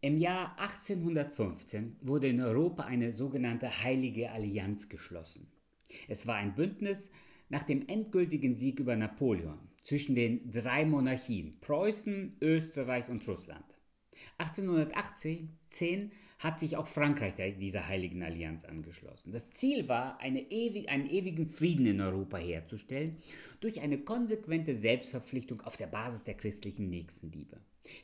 Im Jahr 1815 wurde in Europa eine sogenannte Heilige Allianz geschlossen. Es war ein Bündnis nach dem endgültigen Sieg über Napoleon zwischen den drei Monarchien Preußen, Österreich und Russland. 1818 hat sich auch Frankreich dieser heiligen Allianz angeschlossen. Das Ziel war, eine ewig, einen ewigen Frieden in Europa herzustellen durch eine konsequente Selbstverpflichtung auf der Basis der christlichen Nächstenliebe.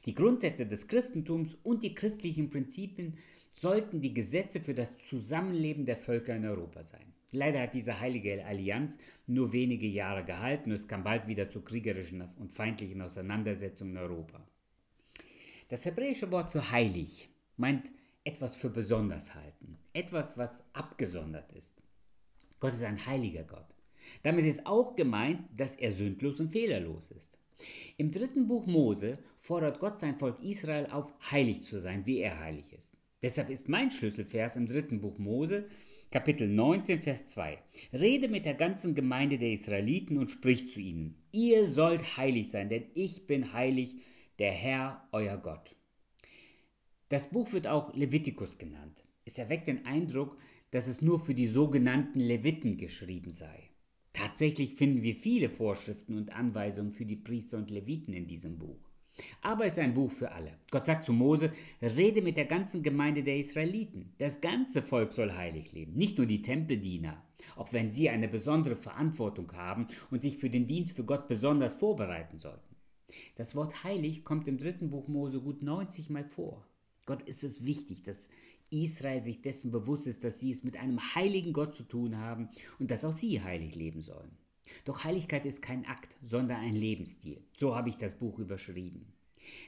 Die Grundsätze des Christentums und die christlichen Prinzipien sollten die Gesetze für das Zusammenleben der Völker in Europa sein. Leider hat diese heilige Allianz nur wenige Jahre gehalten und es kam bald wieder zu kriegerischen und feindlichen Auseinandersetzungen in Europa. Das hebräische Wort für heilig meint etwas für besonders halten, etwas, was abgesondert ist. Gott ist ein heiliger Gott. Damit ist auch gemeint, dass er sündlos und fehlerlos ist. Im dritten Buch Mose fordert Gott sein Volk Israel auf, heilig zu sein, wie er heilig ist. Deshalb ist mein Schlüsselvers im dritten Buch Mose, Kapitel 19, Vers 2. Rede mit der ganzen Gemeinde der Israeliten und sprich zu ihnen. Ihr sollt heilig sein, denn ich bin heilig, der Herr, euer Gott. Das Buch wird auch Levitikus genannt. Es erweckt den Eindruck, dass es nur für die sogenannten Leviten geschrieben sei. Tatsächlich finden wir viele Vorschriften und Anweisungen für die Priester und Leviten in diesem Buch. Aber es ist ein Buch für alle. Gott sagt zu Mose, rede mit der ganzen Gemeinde der Israeliten. Das ganze Volk soll heilig leben, nicht nur die Tempeldiener, auch wenn sie eine besondere Verantwortung haben und sich für den Dienst für Gott besonders vorbereiten sollten. Das Wort heilig kommt im dritten Buch Mose gut 90 Mal vor. Gott ist es wichtig, dass Israel sich dessen bewusst ist, dass sie es mit einem heiligen Gott zu tun haben und dass auch sie heilig leben sollen. Doch Heiligkeit ist kein Akt, sondern ein Lebensstil. So habe ich das Buch überschrieben.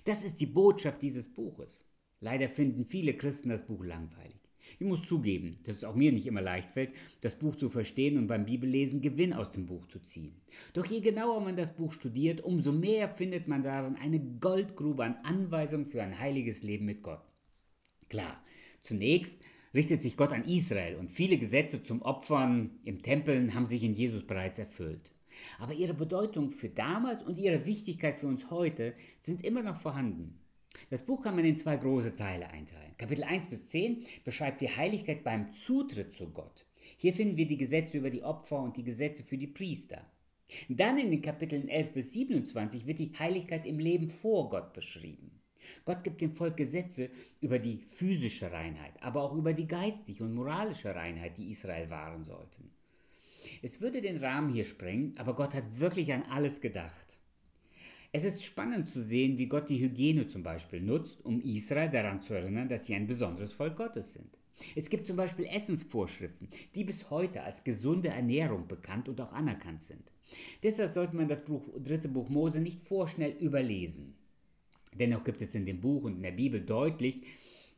Das ist die Botschaft dieses Buches. Leider finden viele Christen das Buch langweilig. Ich muss zugeben, dass es auch mir nicht immer leicht fällt, das Buch zu verstehen und beim Bibellesen Gewinn aus dem Buch zu ziehen. Doch je genauer man das Buch studiert, umso mehr findet man darin eine Goldgrube an Anweisungen für ein heiliges Leben mit Gott. Klar, zunächst richtet sich Gott an Israel und viele Gesetze zum Opfern im Tempeln haben sich in Jesus bereits erfüllt. Aber ihre Bedeutung für damals und ihre Wichtigkeit für uns heute sind immer noch vorhanden. Das Buch kann man in zwei große Teile einteilen. Kapitel 1 bis 10 beschreibt die Heiligkeit beim Zutritt zu Gott. Hier finden wir die Gesetze über die Opfer und die Gesetze für die Priester. Dann in den Kapiteln 11 bis 27 wird die Heiligkeit im Leben vor Gott beschrieben. Gott gibt dem Volk Gesetze über die physische Reinheit, aber auch über die geistige und moralische Reinheit, die Israel wahren sollten. Es würde den Rahmen hier sprengen, aber Gott hat wirklich an alles gedacht. Es ist spannend zu sehen, wie Gott die Hygiene zum Beispiel nutzt, um Israel daran zu erinnern, dass sie ein besonderes Volk Gottes sind. Es gibt zum Beispiel Essensvorschriften, die bis heute als gesunde Ernährung bekannt und auch anerkannt sind. Deshalb sollte man das Buch, dritte Buch Mose nicht vorschnell überlesen. Dennoch gibt es in dem Buch und in der Bibel deutlich,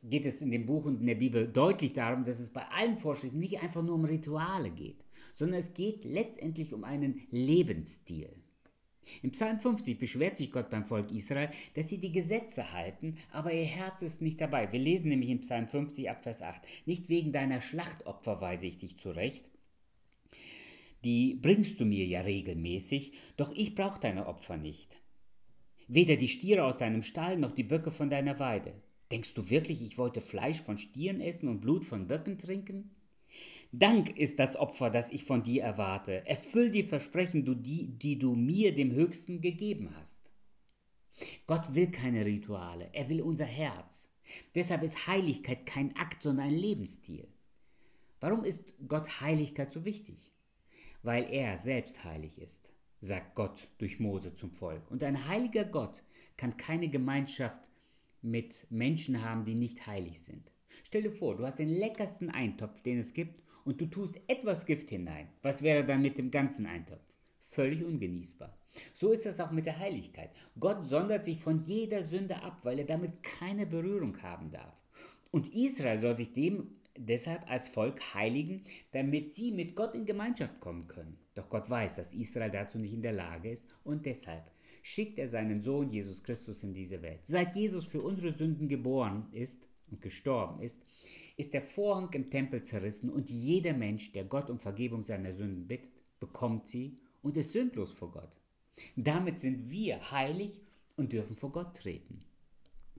geht es in dem Buch und in der Bibel deutlich darum, dass es bei allen Vorschriften nicht einfach nur um Rituale geht, sondern es geht letztendlich um einen Lebensstil. Im Psalm 50 beschwert sich Gott beim Volk Israel, dass sie die Gesetze halten, aber ihr Herz ist nicht dabei. Wir lesen nämlich im Psalm 50 ab Vers 8, nicht wegen deiner Schlachtopfer weise ich dich zurecht, die bringst du mir ja regelmäßig, doch ich brauche deine Opfer nicht weder die Stiere aus deinem Stall noch die Böcke von deiner Weide. Denkst du wirklich, ich wollte Fleisch von Stieren essen und Blut von Böcken trinken? Dank ist das Opfer, das ich von dir erwarte. Erfüll die Versprechen, die, die du mir, dem Höchsten, gegeben hast. Gott will keine Rituale, er will unser Herz. Deshalb ist Heiligkeit kein Akt, sondern ein Lebensstil. Warum ist Gott Heiligkeit so wichtig? Weil er selbst heilig ist sagt Gott durch Mose zum Volk. Und ein heiliger Gott kann keine Gemeinschaft mit Menschen haben, die nicht heilig sind. Stell dir vor, du hast den leckersten Eintopf, den es gibt, und du tust etwas Gift hinein. Was wäre dann mit dem ganzen Eintopf? Völlig ungenießbar. So ist das auch mit der Heiligkeit. Gott sondert sich von jeder Sünde ab, weil er damit keine Berührung haben darf. Und Israel soll sich dem deshalb als Volk heiligen, damit sie mit Gott in Gemeinschaft kommen können. Doch Gott weiß, dass Israel dazu nicht in der Lage ist und deshalb schickt er seinen Sohn Jesus Christus in diese Welt. Seit Jesus für unsere Sünden geboren ist und gestorben ist, ist der Vorhang im Tempel zerrissen und jeder Mensch, der Gott um Vergebung seiner Sünden bittet, bekommt sie und ist sündlos vor Gott. Damit sind wir heilig und dürfen vor Gott treten.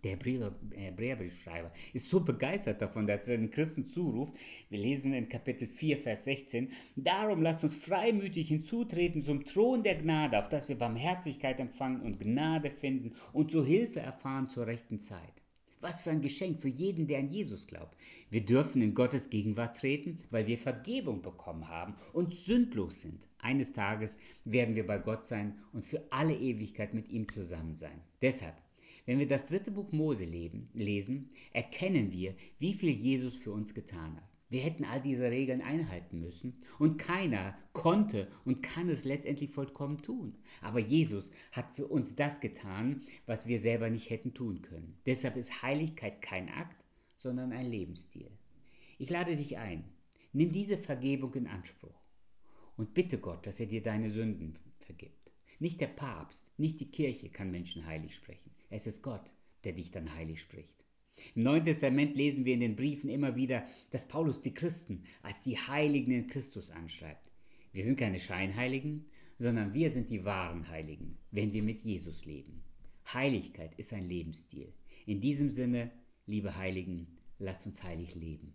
Der Hebräerbriefschreiber ist so begeistert davon, dass er den Christen zuruft. Wir lesen in Kapitel 4, Vers 16. Darum lasst uns freimütig hinzutreten zum Thron der Gnade, auf dass wir Barmherzigkeit empfangen und Gnade finden und zur Hilfe erfahren zur rechten Zeit. Was für ein Geschenk für jeden, der an Jesus glaubt. Wir dürfen in Gottes Gegenwart treten, weil wir Vergebung bekommen haben und sündlos sind. Eines Tages werden wir bei Gott sein und für alle Ewigkeit mit ihm zusammen sein. Deshalb wenn wir das dritte Buch Mose leben, lesen, erkennen wir, wie viel Jesus für uns getan hat. Wir hätten all diese Regeln einhalten müssen und keiner konnte und kann es letztendlich vollkommen tun. Aber Jesus hat für uns das getan, was wir selber nicht hätten tun können. Deshalb ist Heiligkeit kein Akt, sondern ein Lebensstil. Ich lade dich ein, nimm diese Vergebung in Anspruch und bitte Gott, dass er dir deine Sünden vergibt. Nicht der Papst, nicht die Kirche kann Menschen heilig sprechen. Es ist Gott, der dich dann heilig spricht. Im Neuen Testament lesen wir in den Briefen immer wieder, dass Paulus die Christen als die Heiligen in Christus anschreibt. Wir sind keine Scheinheiligen, sondern wir sind die wahren Heiligen, wenn wir mit Jesus leben. Heiligkeit ist ein Lebensstil. In diesem Sinne, liebe Heiligen, lasst uns heilig leben.